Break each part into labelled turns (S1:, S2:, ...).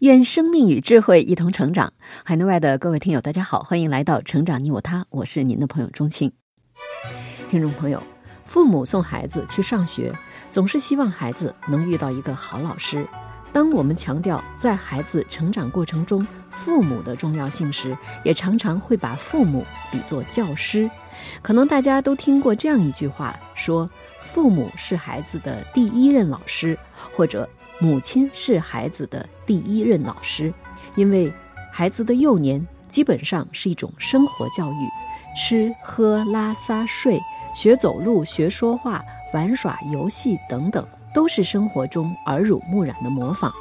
S1: 愿生命与智慧一同成长。海内外的各位听友，大家好，欢迎来到《成长你我他》，我是您的朋友钟青。听众朋友，父母送孩子去上学，总是希望孩子能遇到一个好老师。当我们强调在孩子成长过程中父母的重要性时，也常常会把父母比作教师。可能大家都听过这样一句话，说父母是孩子的第一任老师，或者。母亲是孩子的第一任老师，因为孩子的幼年基本上是一种生活教育，吃喝拉撒睡、学走路、学说话、玩耍游戏等等，都是生活中耳濡目染的模仿。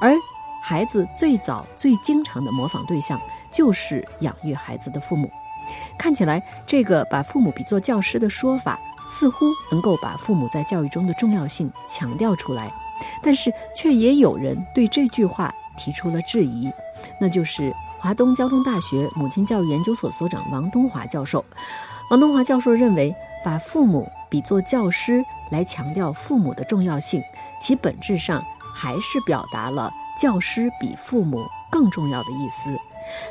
S1: 而孩子最早最经常的模仿对象，就是养育孩子的父母。看起来，这个把父母比作教师的说法，似乎能够把父母在教育中的重要性强调出来。但是，却也有人对这句话提出了质疑，那就是华东交通大学母亲教育研究所所长王东华教授。王东华教授认为，把父母比作教师来强调父母的重要性，其本质上还是表达了教师比父母更重要的意思。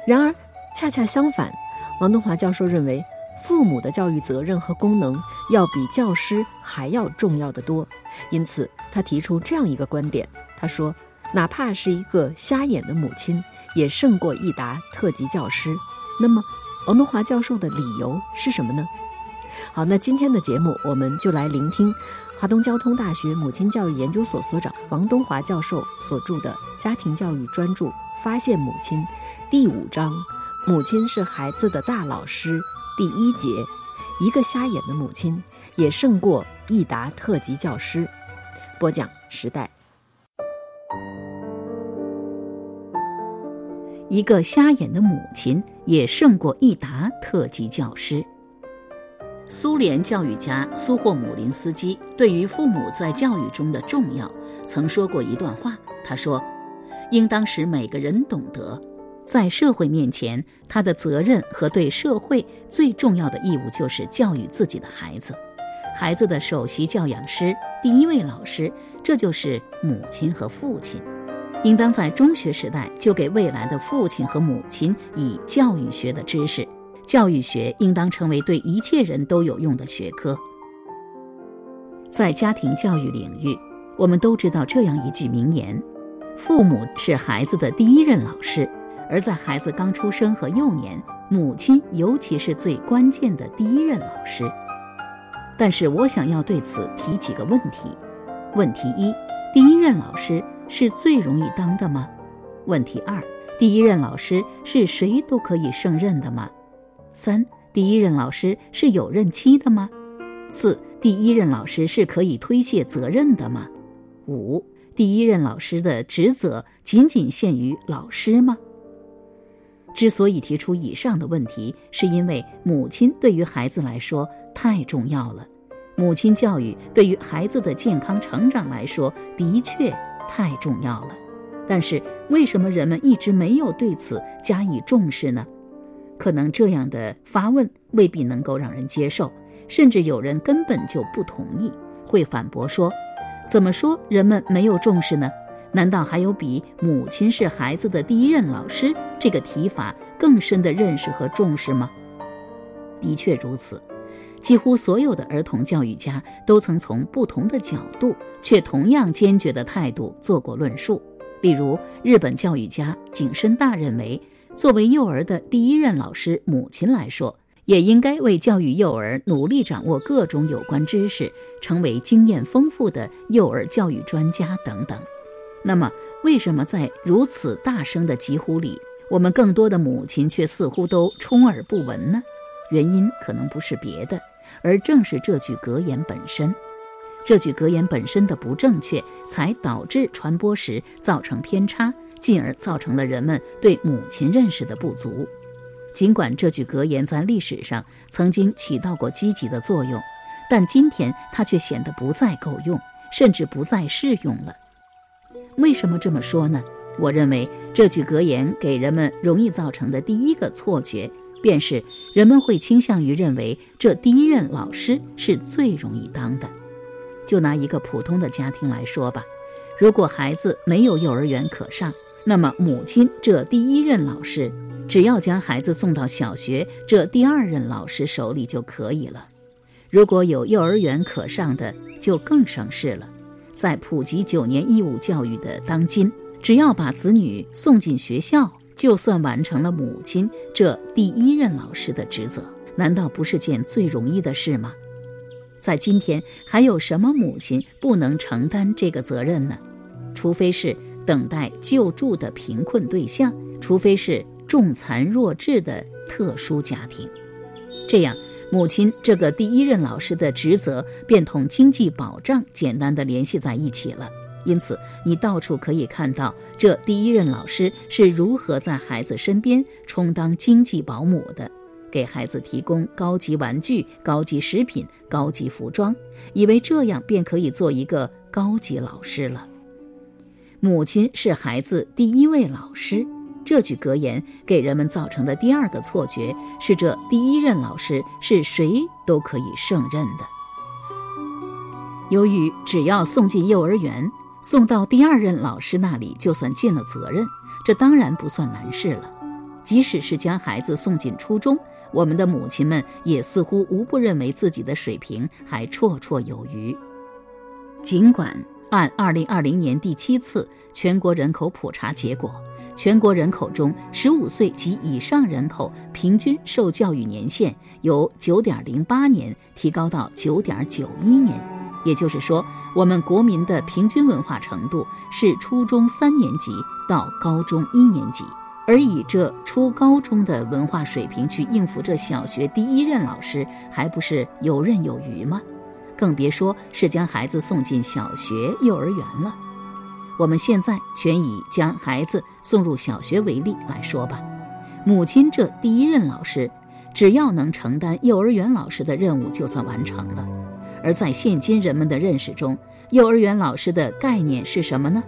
S1: 然而，恰恰相反，王东华教授认为。父母的教育责任和功能要比教师还要重要的多，因此他提出这样一个观点：他说，哪怕是一个瞎眼的母亲，也胜过一达特级教师。那么，王东华教授的理由是什么呢？好，那今天的节目我们就来聆听华东交通大学母亲教育研究所所长王东华教授所著的家庭教育专著《发现母亲》第五章：母亲是孩子的大老师。第一节，一个瞎眼的母亲也胜过一达特级教师。播讲时代，
S2: 一个瞎眼的母亲也胜过一达特级教师。苏联教育家苏霍姆林斯基对于父母在教育中的重要，曾说过一段话。他说：“应当使每个人懂得。”在社会面前，他的责任和对社会最重要的义务就是教育自己的孩子。孩子的首席教养师、第一位老师，这就是母亲和父亲。应当在中学时代就给未来的父亲和母亲以教育学的知识。教育学应当成为对一切人都有用的学科。在家庭教育领域，我们都知道这样一句名言：父母是孩子的第一任老师。而在孩子刚出生和幼年，母亲尤其是最关键的第一任老师。但是我想要对此提几个问题：问题一，第一任老师是最容易当的吗？问题二，第一任老师是谁都可以胜任的吗？三，第一任老师是有任期的吗？四，第一任老师是可以推卸责任的吗？五，第一任老师的职责仅仅限于老师吗？之所以提出以上的问题，是因为母亲对于孩子来说太重要了。母亲教育对于孩子的健康成长来说的确太重要了。但是，为什么人们一直没有对此加以重视呢？可能这样的发问未必能够让人接受，甚至有人根本就不同意，会反驳说：“怎么说人们没有重视呢？”难道还有比母亲是孩子的第一任老师这个提法更深的认识和重视吗？的确如此，几乎所有的儿童教育家都曾从不同的角度，却同样坚决的态度做过论述。例如，日本教育家井深大认为，作为幼儿的第一任老师，母亲来说，也应该为教育幼儿努力掌握各种有关知识，成为经验丰富的幼儿教育专家等等。那么，为什么在如此大声的疾呼里，我们更多的母亲却似乎都充耳不闻呢？原因可能不是别的，而正是这句格言本身。这句格言本身的不正确，才导致传播时造成偏差，进而造成了人们对母亲认识的不足。尽管这句格言在历史上曾经起到过积极的作用，但今天它却显得不再够用，甚至不再适用了。为什么这么说呢？我认为这句格言给人们容易造成的第一个错觉，便是人们会倾向于认为这第一任老师是最容易当的。就拿一个普通的家庭来说吧，如果孩子没有幼儿园可上，那么母亲这第一任老师，只要将孩子送到小学这第二任老师手里就可以了。如果有幼儿园可上的，就更省事了。在普及九年义务教育的当今，只要把子女送进学校，就算完成了母亲这第一任老师的职责。难道不是件最容易的事吗？在今天，还有什么母亲不能承担这个责任呢？除非是等待救助的贫困对象，除非是重残弱智的特殊家庭。这样，母亲这个第一任老师的职责便同经济保障简单的联系在一起了。因此，你到处可以看到这第一任老师是如何在孩子身边充当经济保姆的，给孩子提供高级玩具、高级食品、高级服装，以为这样便可以做一个高级老师了。母亲是孩子第一位老师，这句格言给人们造成的第二个错觉是，这第一任老师是谁都可以胜任的。由于只要送进幼儿园。送到第二任老师那里，就算尽了责任，这当然不算难事了。即使是将孩子送进初中，我们的母亲们也似乎无不认为自己的水平还绰绰有余。尽管按2020年第七次全国人口普查结果，全国人口中15岁及以上人口平均受教育年限由9.08年提高到9.91年。也就是说，我们国民的平均文化程度是初中三年级到高中一年级，而以这初高中的文化水平去应付这小学第一任老师，还不是游刃有余吗？更别说是将孩子送进小学、幼儿园了。我们现在全以将孩子送入小学为例来说吧，母亲这第一任老师，只要能承担幼儿园老师的任务，就算完成了。而在现今人们的认识中，幼儿园老师的概念是什么呢？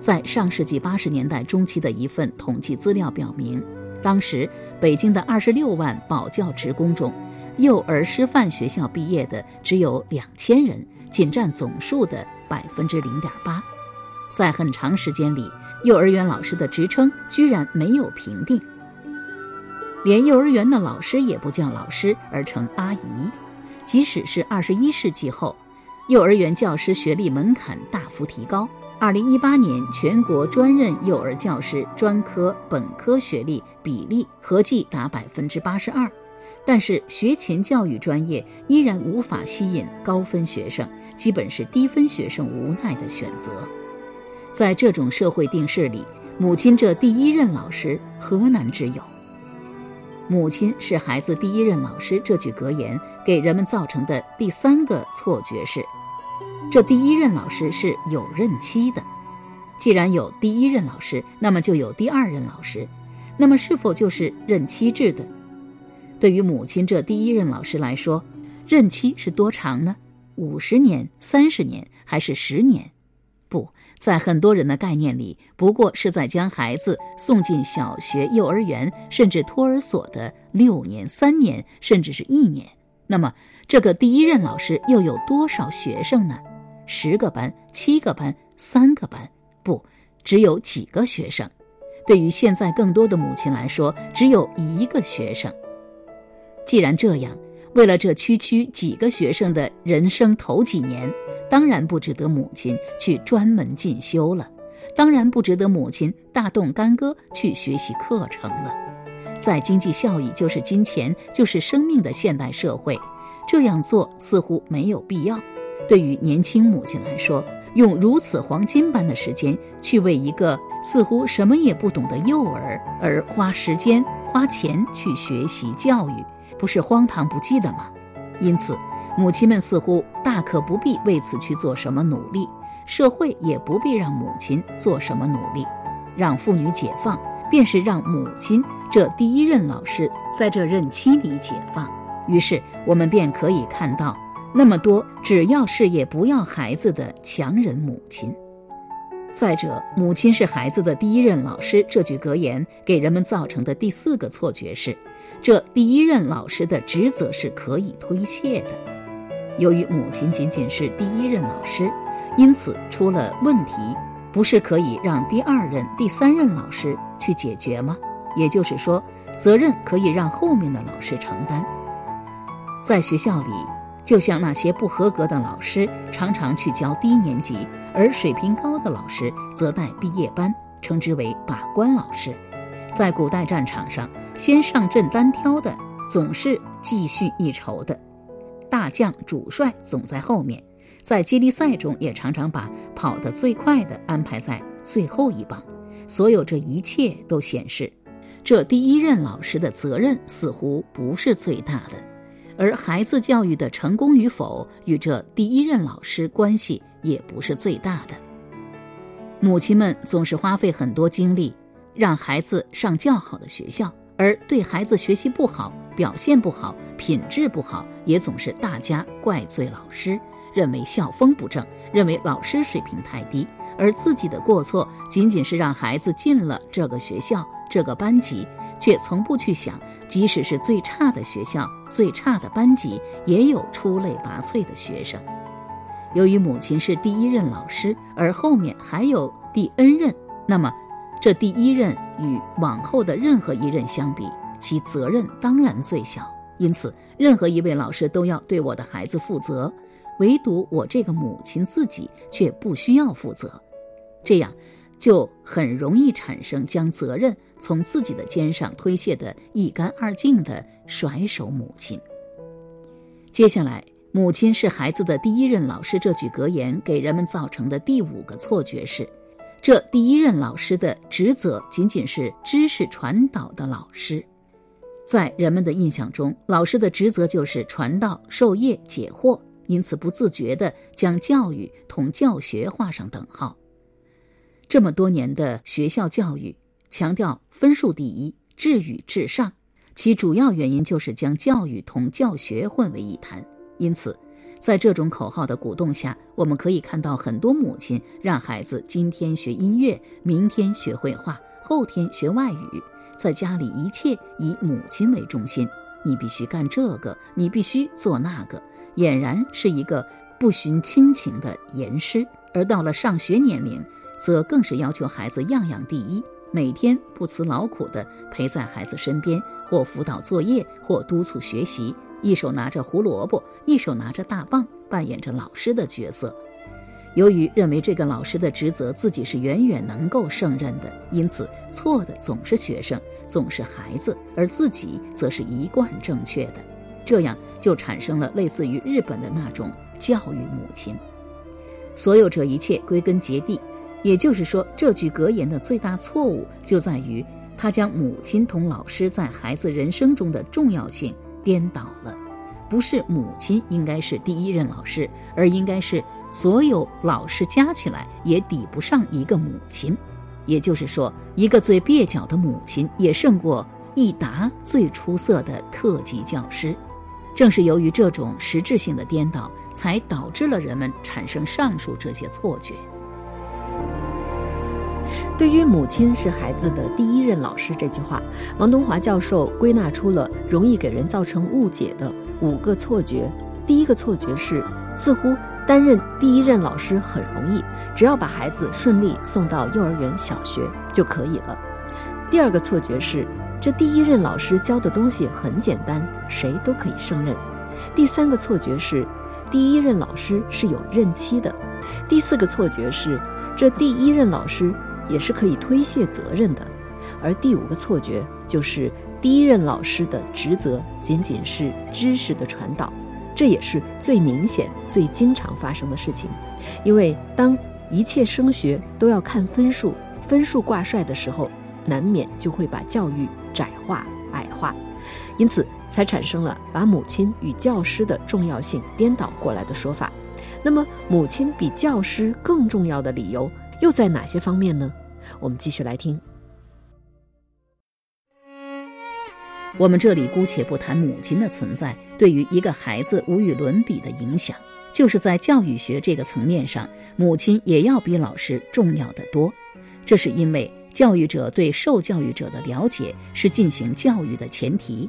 S2: 在上世纪八十年代中期的一份统计资料表明，当时北京的二十六万保教职工中，幼儿师范学校毕业的只有两千人，仅占总数的百分之零点八。在很长时间里，幼儿园老师的职称居然没有评定，连幼儿园的老师也不叫老师，而称阿姨。即使是二十一世纪后，幼儿园教师学历门槛大幅提高。二零一八年，全国专任幼儿教师专科、本科学历比例合计达百分之八十二，但是学前教育专业依然无法吸引高分学生，基本是低分学生无奈的选择。在这种社会定势里，母亲这第一任老师何难之有？母亲是孩子第一任老师，这句格言给人们造成的第三个错觉是：这第一任老师是有任期的。既然有第一任老师，那么就有第二任老师，那么是否就是任期制的？对于母亲这第一任老师来说，任期是多长呢？五十年、三十年，还是十年？不。在很多人的概念里，不过是在将孩子送进小学、幼儿园，甚至托儿所的六年、三年，甚至是一年。那么，这个第一任老师又有多少学生呢？十个班、七个班、三个班，不，只有几个学生。对于现在更多的母亲来说，只有一个学生。既然这样，为了这区区几个学生的人生头几年。当然不值得母亲去专门进修了，当然不值得母亲大动干戈去学习课程了。在经济效益就是金钱就是生命的现代社会，这样做似乎没有必要。对于年轻母亲来说，用如此黄金般的时间去为一个似乎什么也不懂的幼儿而花时间花钱去学习教育，不是荒唐不羁的吗？因此。母亲们似乎大可不必为此去做什么努力，社会也不必让母亲做什么努力。让妇女解放，便是让母亲这第一任老师在这任期里解放。于是，我们便可以看到那么多只要事业不要孩子的强人母亲。再者，母亲是孩子的第一任老师这句格言给人们造成的第四个错觉是，这第一任老师的职责是可以推卸的。由于母亲仅仅是第一任老师，因此出了问题，不是可以让第二任、第三任老师去解决吗？也就是说，责任可以让后面的老师承担。在学校里，就像那些不合格的老师常常去教低年级，而水平高的老师则带毕业班，称之为把关老师。在古代战场上，先上阵单挑的总是继续一筹的，大将主帅总在后面。在接力赛中，也常常把跑得最快的安排在最后一棒。所有这一切都显示，这第一任老师的责任似乎不是最大的。而孩子教育的成功与否，与这第一任老师关系也不是最大的。母亲们总是花费很多精力，让孩子上较好的学校，而对孩子学习不好、表现不好、品质不好，也总是大家怪罪老师，认为校风不正，认为老师水平太低，而自己的过错仅仅是让孩子进了这个学校、这个班级。却从不去想，即使是最差的学校、最差的班级，也有出类拔萃的学生。由于母亲是第一任老师，而后面还有第 N 任，那么这第一任与往后的任何一任相比，其责任当然最小。因此，任何一位老师都要对我的孩子负责，唯独我这个母亲自己却不需要负责。这样。就很容易产生将责任从自己的肩上推卸得一干二净的甩手母亲。接下来，“母亲是孩子的第一任老师”这句格言给人们造成的第五个错觉是，这第一任老师的职责仅仅是知识传导的老师。在人们的印象中，老师的职责就是传道授业解惑，因此不自觉地将教育同教学画上等号。这么多年的学校教育强调分数第一、智语至上，其主要原因就是将教育同教学混为一谈。因此，在这种口号的鼓动下，我们可以看到很多母亲让孩子今天学音乐，明天学绘画，后天学外语，在家里一切以母亲为中心，你必须干这个，你必须做那个，俨然是一个不徇亲情的严师。而到了上学年龄，则更是要求孩子样样第一，每天不辞劳苦地陪在孩子身边，或辅导作业，或督促学习，一手拿着胡萝卜，一手拿着大棒，扮演着老师的角色。由于认为这个老师的职责自己是远远能够胜任的，因此错的总是学生，总是孩子，而自己则是一贯正确的。这样就产生了类似于日本的那种教育母亲。所有这一切归根结底。也就是说，这句格言的最大错误就在于，他将母亲同老师在孩子人生中的重要性颠倒了。不是母亲应该是第一任老师，而应该是所有老师加起来也抵不上一个母亲。也就是说，一个最蹩脚的母亲也胜过一达最出色的特级教师。正是由于这种实质性的颠倒，才导致了人们产生上述这些错觉。
S1: 对于“母亲是孩子的第一任老师”这句话，王东华教授归纳出了容易给人造成误解的五个错觉。第一个错觉是，似乎担任第一任老师很容易，只要把孩子顺利送到幼儿园、小学就可以了。第二个错觉是，这第一任老师教的东西很简单，谁都可以胜任。第三个错觉是，第一任老师是有任期的。第四个错觉是，这第一任老师。也是可以推卸责任的，而第五个错觉就是第一任老师的职责仅仅是知识的传导，这也是最明显、最经常发生的事情。因为当一切升学都要看分数，分数挂帅的时候，难免就会把教育窄化、矮化，因此才产生了把母亲与教师的重要性颠倒过来的说法。那么，母亲比教师更重要的理由？又在哪些方面呢？我们继续来听。
S2: 我们这里姑且不谈母亲的存在对于一个孩子无与伦比的影响，就是在教育学这个层面上，母亲也要比老师重要的多。这是因为教育者对受教育者的了解是进行教育的前提，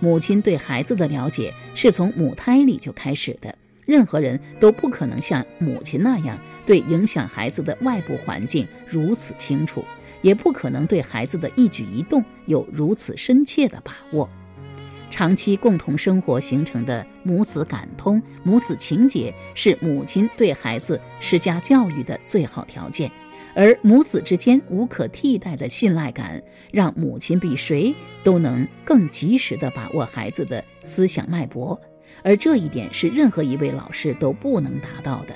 S2: 母亲对孩子的了解是从母胎里就开始的。任何人都不可能像母亲那样对影响孩子的外部环境如此清楚。也不可能对孩子的一举一动有如此深切的把握。长期共同生活形成的母子感通、母子情结，是母亲对孩子施加教育的最好条件。而母子之间无可替代的信赖感，让母亲比谁都能更及时地把握孩子的思想脉搏，而这一点是任何一位老师都不能达到的。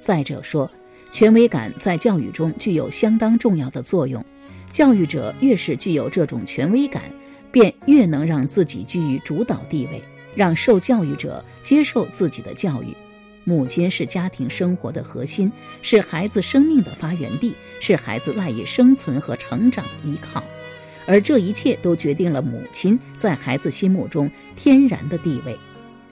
S2: 再者说。权威感在教育中具有相当重要的作用，教育者越是具有这种权威感，便越能让自己居于主导地位，让受教育者接受自己的教育。母亲是家庭生活的核心，是孩子生命的发源地，是孩子赖以生存和成长的依靠，而这一切都决定了母亲在孩子心目中天然的地位。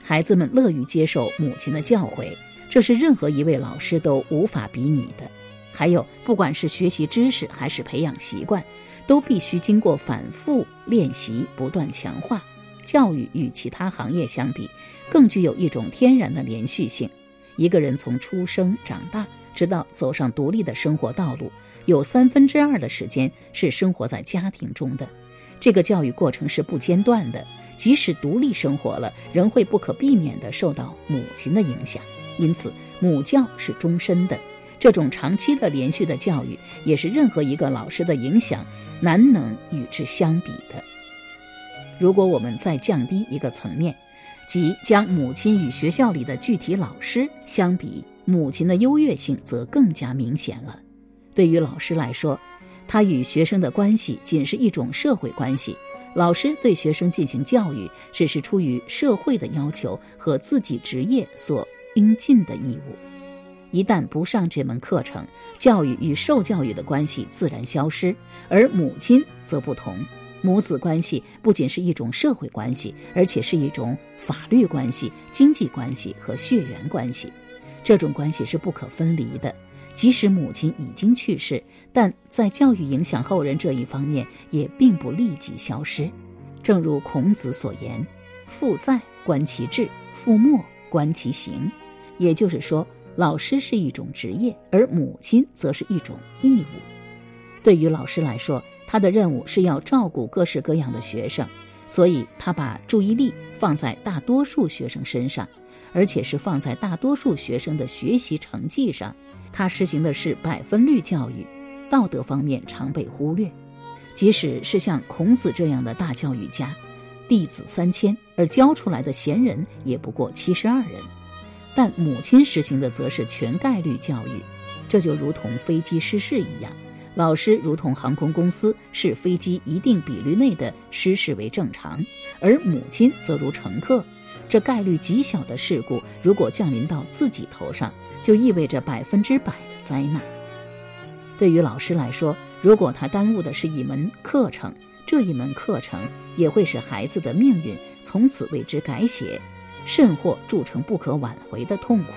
S2: 孩子们乐于接受母亲的教诲。这是任何一位老师都无法比拟的。还有，不管是学习知识还是培养习惯，都必须经过反复练习、不断强化。教育与其他行业相比，更具有一种天然的连续性。一个人从出生、长大，直到走上独立的生活道路，有三分之二的时间是生活在家庭中的。这个教育过程是不间断的，即使独立生活了，仍会不可避免地受到母亲的影响。因此，母教是终身的，这种长期的连续的教育，也是任何一个老师的影响难能与之相比的。如果我们再降低一个层面，即将母亲与学校里的具体老师相比，母亲的优越性则更加明显了。对于老师来说，他与学生的关系仅是一种社会关系，老师对学生进行教育，只是出于社会的要求和自己职业所。应尽的义务，一旦不上这门课程，教育与受教育的关系自然消失。而母亲则不同，母子关系不仅是一种社会关系，而且是一种法律关系、经济关系和血缘关系。这种关系是不可分离的。即使母亲已经去世，但在教育影响后人这一方面，也并不立即消失。正如孔子所言：“父在，观其志；父没，观其行。”也就是说，老师是一种职业，而母亲则是一种义务。对于老师来说，他的任务是要照顾各式各样的学生，所以他把注意力放在大多数学生身上，而且是放在大多数学生的学习成绩上。他实行的是百分率教育，道德方面常被忽略。即使是像孔子这样的大教育家，弟子三千，而教出来的贤人也不过七十二人。但母亲实行的则是全概率教育，这就如同飞机失事一样，老师如同航空公司视飞机一定比率内的失事为正常，而母亲则如乘客，这概率极小的事故如果降临到自己头上，就意味着百分之百的灾难。对于老师来说，如果他耽误的是一门课程，这一门课程也会使孩子的命运从此为之改写。甚或铸成不可挽回的痛苦。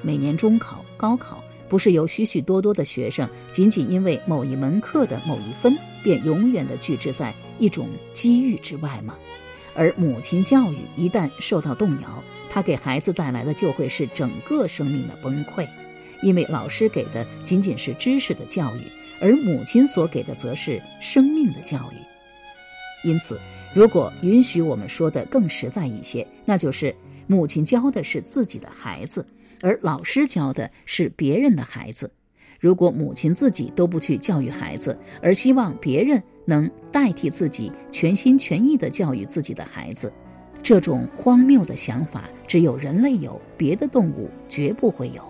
S2: 每年中考、高考，不是有许许多多的学生仅仅因为某一门课的某一分，便永远的拒之在一种机遇之外吗？而母亲教育一旦受到动摇，他给孩子带来的就会是整个生命的崩溃，因为老师给的仅仅是知识的教育，而母亲所给的则是生命的教育。因此。如果允许我们说的更实在一些，那就是母亲教的是自己的孩子，而老师教的是别人的孩子。如果母亲自己都不去教育孩子，而希望别人能代替自己全心全意地教育自己的孩子，这种荒谬的想法只有人类有，别的动物绝不会有。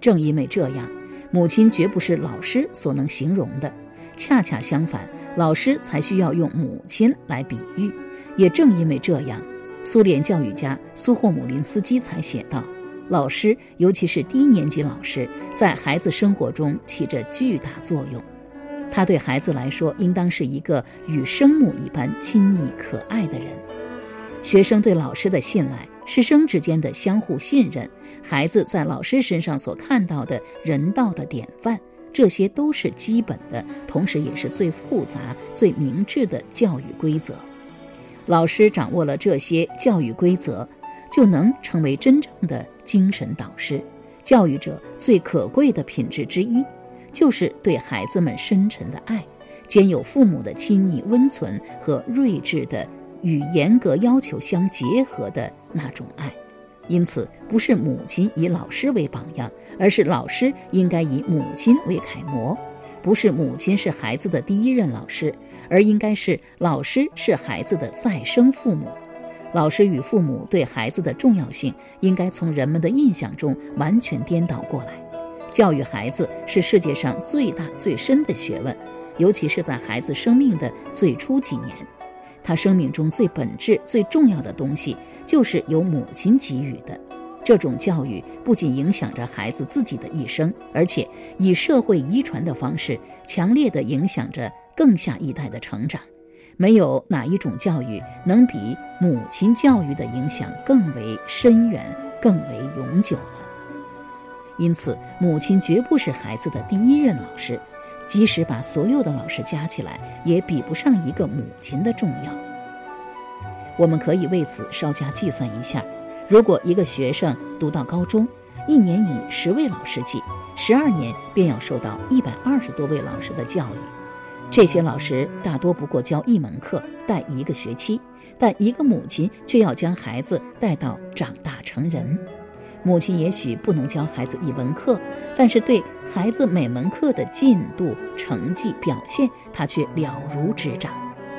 S2: 正因为这样，母亲绝不是老师所能形容的。恰恰相反，老师才需要用母亲来比喻。也正因为这样，苏联教育家苏霍姆林斯基才写道：“老师，尤其是低年级老师，在孩子生活中起着巨大作用。他对孩子来说，应当是一个与生母一般亲密可爱的人。学生对老师的信赖，师生之间的相互信任，孩子在老师身上所看到的人道的典范，这些都是基本的，同时也是最复杂、最明智的教育规则。老师掌握了这些教育规则，就能成为真正的精神导师。教育者最可贵的品质之一，就是对孩子们深沉的爱，兼有父母的亲昵温存和睿智的与严格要求相结合的那种爱。因此，不是母亲以老师为榜样，而是老师应该以母亲为楷模。不是母亲是孩子的第一任老师，而应该是老师是孩子的再生父母。老师与父母对孩子的重要性，应该从人们的印象中完全颠倒过来。教育孩子是世界上最大最深的学问，尤其是在孩子生命的最初几年，他生命中最本质、最重要的东西，就是由母亲给予的。这种教育不仅影响着孩子自己的一生，而且以社会遗传的方式，强烈地影响着更下一代的成长。没有哪一种教育能比母亲教育的影响更为深远、更为永久了。因此，母亲绝不是孩子的第一任老师，即使把所有的老师加起来，也比不上一个母亲的重要。我们可以为此稍加计算一下。如果一个学生读到高中，一年以十位老师计，十二年便要受到一百二十多位老师的教育。这些老师大多不过教一门课，带一个学期，但一个母亲却要将孩子带到长大成人。母亲也许不能教孩子一门课，但是对孩子每门课的进度、成绩、表现，她却了如指掌。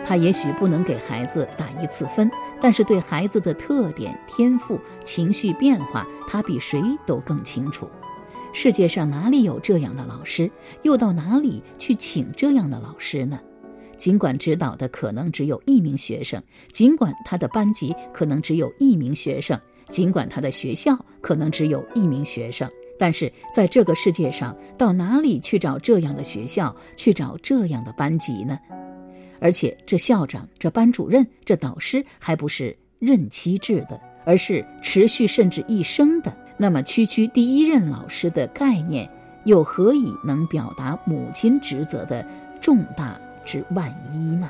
S2: 她也许不能给孩子打一次分。但是对孩子的特点、天赋、情绪变化，他比谁都更清楚。世界上哪里有这样的老师？又到哪里去请这样的老师呢？尽管指导的可能只有一名学生，尽管他的班级可能只有一名学生，尽管他的学校可能只有一名学生，但是在这个世界上，到哪里去找这样的学校，去找这样的班级呢？而且，这校长、这班主任、这导师还不是任期制的，而是持续甚至一生的。那么，区区第一任老师的概念，又何以能表达母亲职责的重大之万一呢？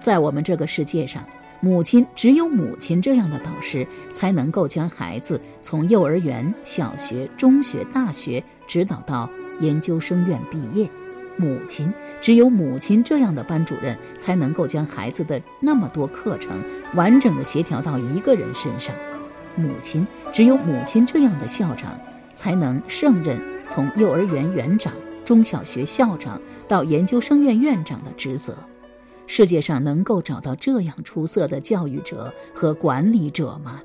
S2: 在我们这个世界上，母亲只有母亲这样的导师，才能够将孩子从幼儿园、小学、中学、大学指导到研究生院毕业。母亲只有母亲这样的班主任，才能够将孩子的那么多课程完整的协调到一个人身上；母亲只有母亲这样的校长，才能胜任从幼儿园园长、中小学校长到研究生院院长的职责。世界上能够找到这样出色的教育者和管理者吗？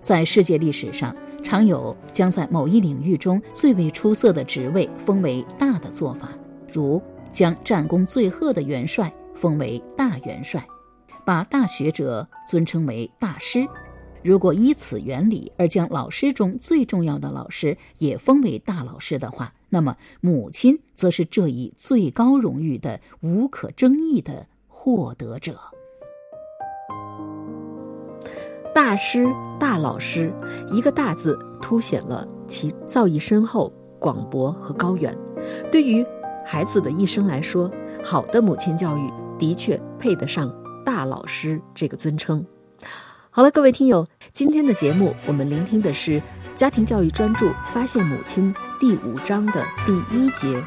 S2: 在世界历史上，常有将在某一领域中最为出色的职位封为大的做法。如将战功最赫的元帅封为大元帅，把大学者尊称为大师。如果依此原理而将老师中最重要的老师也封为大老师的话，那么母亲则是这一最高荣誉的无可争议的获得者。
S1: 大师、大老师，一个“大”字凸显了其造诣深厚、广博和高远。对于孩子的一生来说，好的母亲教育的确配得上大老师这个尊称。好了，各位听友，今天的节目我们聆听的是家庭教育专注发现母亲第五章的第一节，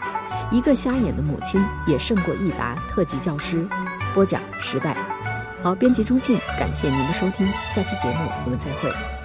S1: 一个瞎眼的母亲也胜过一达特级教师。播讲时代。好，编辑钟庆，感谢您的收听，下期节目我们再会。